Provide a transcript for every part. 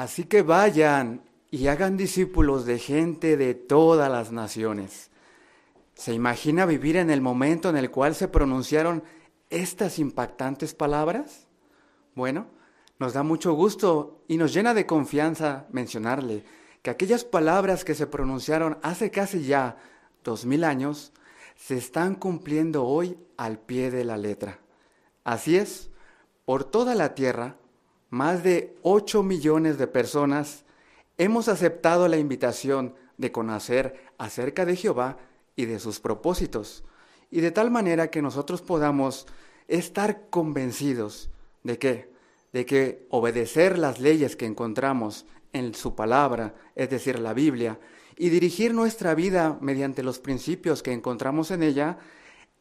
Así que vayan y hagan discípulos de gente de todas las naciones. ¿Se imagina vivir en el momento en el cual se pronunciaron estas impactantes palabras? Bueno, nos da mucho gusto y nos llena de confianza mencionarle que aquellas palabras que se pronunciaron hace casi ya dos mil años se están cumpliendo hoy al pie de la letra. Así es, por toda la tierra, más de ocho millones de personas hemos aceptado la invitación de conocer acerca de Jehová y de sus propósitos, y de tal manera que nosotros podamos estar convencidos de que, de que obedecer las leyes que encontramos en su palabra, es decir, la Biblia, y dirigir nuestra vida mediante los principios que encontramos en ella,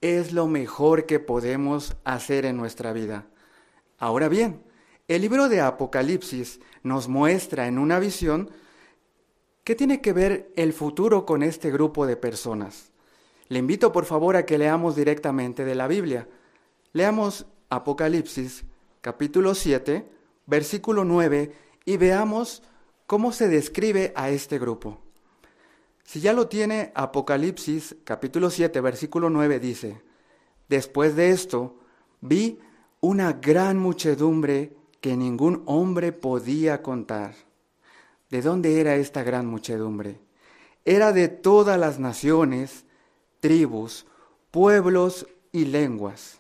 es lo mejor que podemos hacer en nuestra vida. Ahora bien, el libro de Apocalipsis nos muestra en una visión qué tiene que ver el futuro con este grupo de personas. Le invito por favor a que leamos directamente de la Biblia. Leamos Apocalipsis capítulo 7, versículo 9 y veamos cómo se describe a este grupo. Si ya lo tiene, Apocalipsis capítulo 7, versículo 9 dice, Después de esto, vi una gran muchedumbre que ningún hombre podía contar. ¿De dónde era esta gran muchedumbre? Era de todas las naciones, tribus, pueblos y lenguas.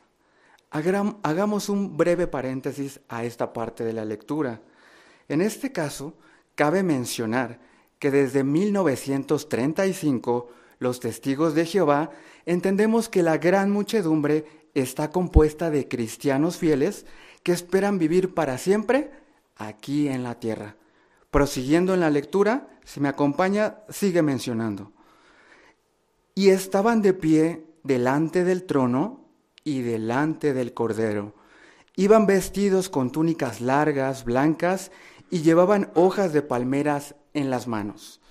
Hagamos un breve paréntesis a esta parte de la lectura. En este caso, Cabe mencionar que desde 1935 los testigos de Jehová entendemos que la gran muchedumbre está compuesta de cristianos fieles que esperan vivir para siempre aquí en la tierra. Prosiguiendo en la lectura, si me acompaña, sigue mencionando. Y estaban de pie delante del trono y delante del cordero. Iban vestidos con túnicas largas, blancas, y llevaban hojas de palmeras en las manos.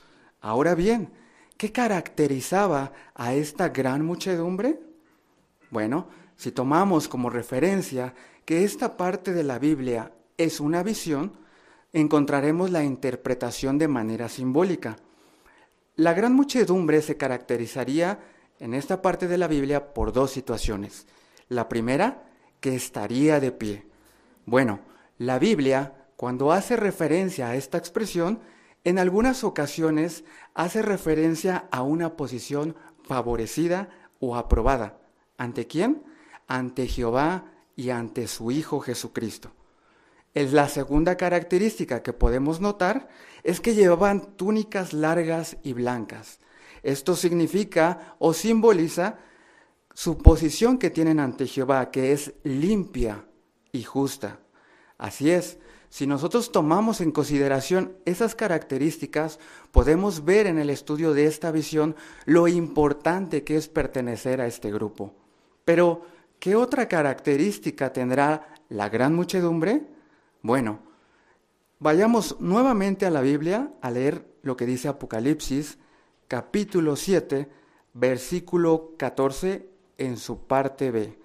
Ahora bien, ¿qué caracterizaba a esta gran muchedumbre? Bueno, si tomamos como referencia que esta parte de la Biblia es una visión, encontraremos la interpretación de manera simbólica. La gran muchedumbre se caracterizaría en esta parte de la Biblia por dos situaciones. La primera, que estaría de pie. Bueno, la Biblia cuando hace referencia a esta expresión, en algunas ocasiones hace referencia a una posición favorecida o aprobada. ¿Ante quién? Ante Jehová y ante su Hijo Jesucristo. Es la segunda característica que podemos notar es que llevaban túnicas largas y blancas. Esto significa o simboliza su posición que tienen ante Jehová, que es limpia y justa. Así es, si nosotros tomamos en consideración esas características, podemos ver en el estudio de esta visión lo importante que es pertenecer a este grupo. Pero, ¿qué otra característica tendrá la gran muchedumbre? Bueno, vayamos nuevamente a la Biblia a leer lo que dice Apocalipsis, capítulo 7, versículo 14 en su parte B.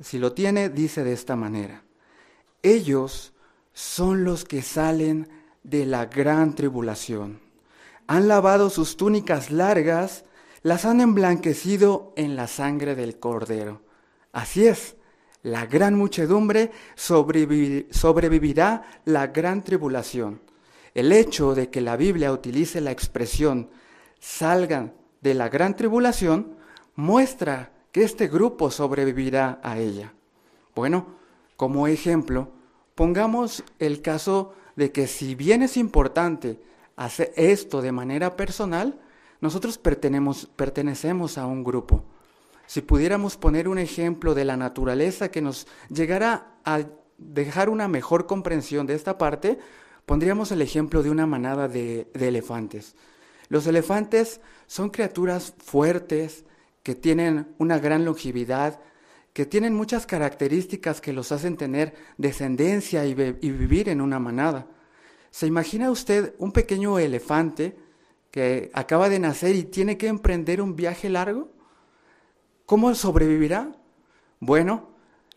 Si lo tiene, dice de esta manera. Ellos son los que salen de la gran tribulación. Han lavado sus túnicas largas, las han emblanquecido en la sangre del cordero. Así es, la gran muchedumbre sobrevivirá la gran tribulación. El hecho de que la Biblia utilice la expresión salgan de la gran tribulación muestra que este grupo sobrevivirá a ella. Bueno, como ejemplo, Pongamos el caso de que si bien es importante hacer esto de manera personal, nosotros pertenecemos a un grupo. Si pudiéramos poner un ejemplo de la naturaleza que nos llegara a dejar una mejor comprensión de esta parte, pondríamos el ejemplo de una manada de, elefantes. Los elefantes son criaturas fuertes que tienen una gran longevidad, que tienen muchas características que los hacen tener descendencia y, vivir en una manada. ¿Se imagina usted un pequeño elefante que acaba de nacer y tiene que emprender un viaje largo? ¿Cómo sobrevivirá? Bueno,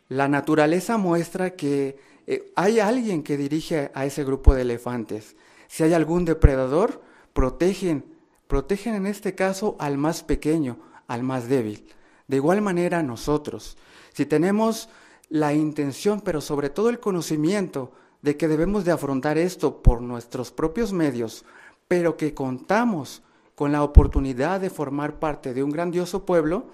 la naturaleza muestra que eh, hay alguien que dirige a ese grupo de elefantes. Si hay algún depredador, protegen, protegen en este caso al más pequeño, al más débil. De igual manera nosotros, si tenemos la intención, pero sobre todo el conocimiento de que debemos de afrontar esto por nuestros propios medios, pero que contamos con la oportunidad de formar parte de un grandioso pueblo,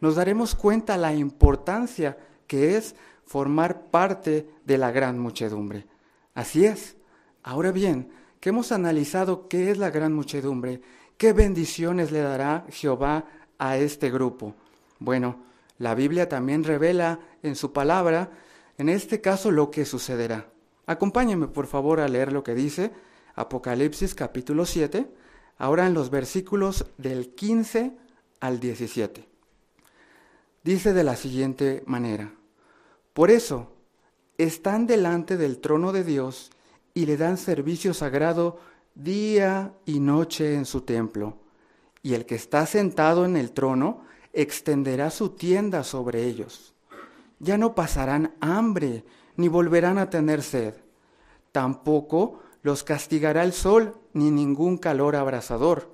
nos daremos cuenta la importancia que es formar parte de la gran muchedumbre. Así es. Ahora bien, que hemos analizado qué es la gran muchedumbre, qué bendiciones le dará Jehová a este grupo. Bueno, la Biblia también revela en su palabra, en este caso, lo que sucederá. Acompáñenme, por favor, a leer lo que dice Apocalipsis capítulo 7, ahora en los versículos del 15 al 17. Dice de la siguiente manera, por eso están delante del trono de Dios y le dan servicio sagrado día y noche en su templo. Y el que está sentado en el trono extenderá su tienda sobre ellos. Ya no pasarán hambre, ni volverán a tener sed. Tampoco los castigará el sol, ni ningún calor abrasador,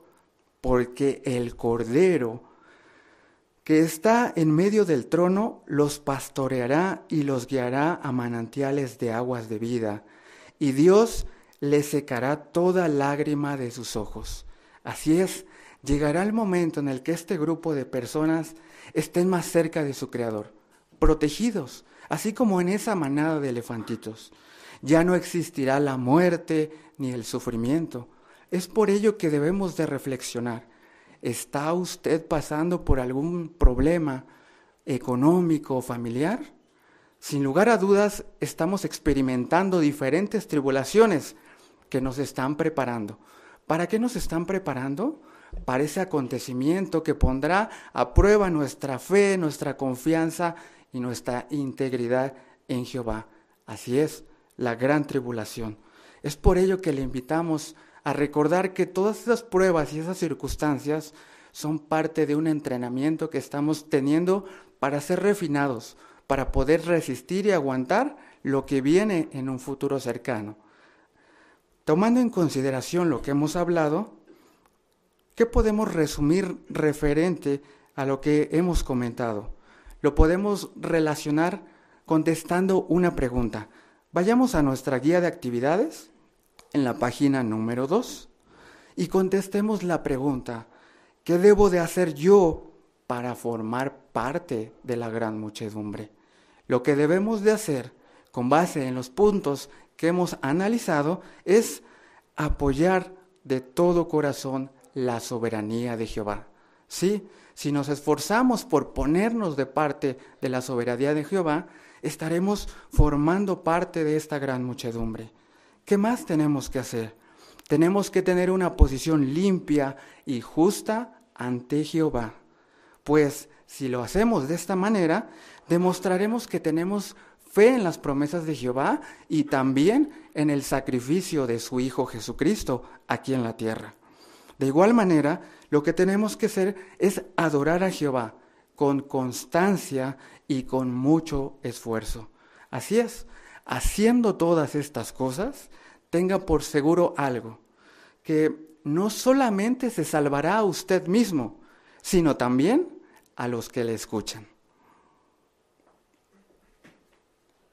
porque el Cordero que está en medio del trono los pastoreará y los guiará a manantiales de aguas de vida, y Dios le secará toda lágrima de sus ojos. Así es, llegará el momento en el que este grupo de personas estén más cerca de su Creador, protegidos, así como en esa manada de elefantitos. Ya no existirá la muerte ni el sufrimiento. Es por ello que debemos de reflexionar. ¿Está usted pasando por algún problema económico o familiar? Sin lugar a dudas, estamos experimentando diferentes tribulaciones que nos están preparando. ¿Para qué nos están preparando? Para ese acontecimiento que pondrá a prueba nuestra fe, nuestra confianza y nuestra integridad en Jehová. Así es, la gran tribulación. Es por ello que le invitamos a recordar que todas esas pruebas y esas circunstancias son parte de un entrenamiento que estamos teniendo para ser refinados, para poder resistir y aguantar lo que viene en un futuro cercano. Tomando en consideración lo que hemos hablado, ¿qué podemos resumir referente a lo que hemos comentado? Lo podemos relacionar contestando una pregunta. Vayamos a nuestra guía de actividades en la página número 2 y contestemos la pregunta, ¿qué debo de hacer yo para formar parte de la gran muchedumbre? Lo que debemos de hacer, con base en los puntos que hemos analizado, es apoyar de todo corazón la soberanía de Jehová. Sí, si nos esforzamos por ponernos de parte de la soberanía de Jehová, estaremos formando parte de esta gran muchedumbre. ¿Qué más tenemos que hacer? Tenemos que tener una posición limpia y justa ante Jehová. Pues si lo hacemos de esta manera, demostraremos que tenemos fe en las promesas de Jehová y también en el sacrificio de su Hijo Jesucristo aquí en la tierra. De igual manera, lo que tenemos que hacer es adorar a Jehová con constancia y con mucho esfuerzo. Así es, haciendo todas estas cosas, tenga por seguro algo, que no solamente se salvará a usted mismo, sino también a los que le escuchan.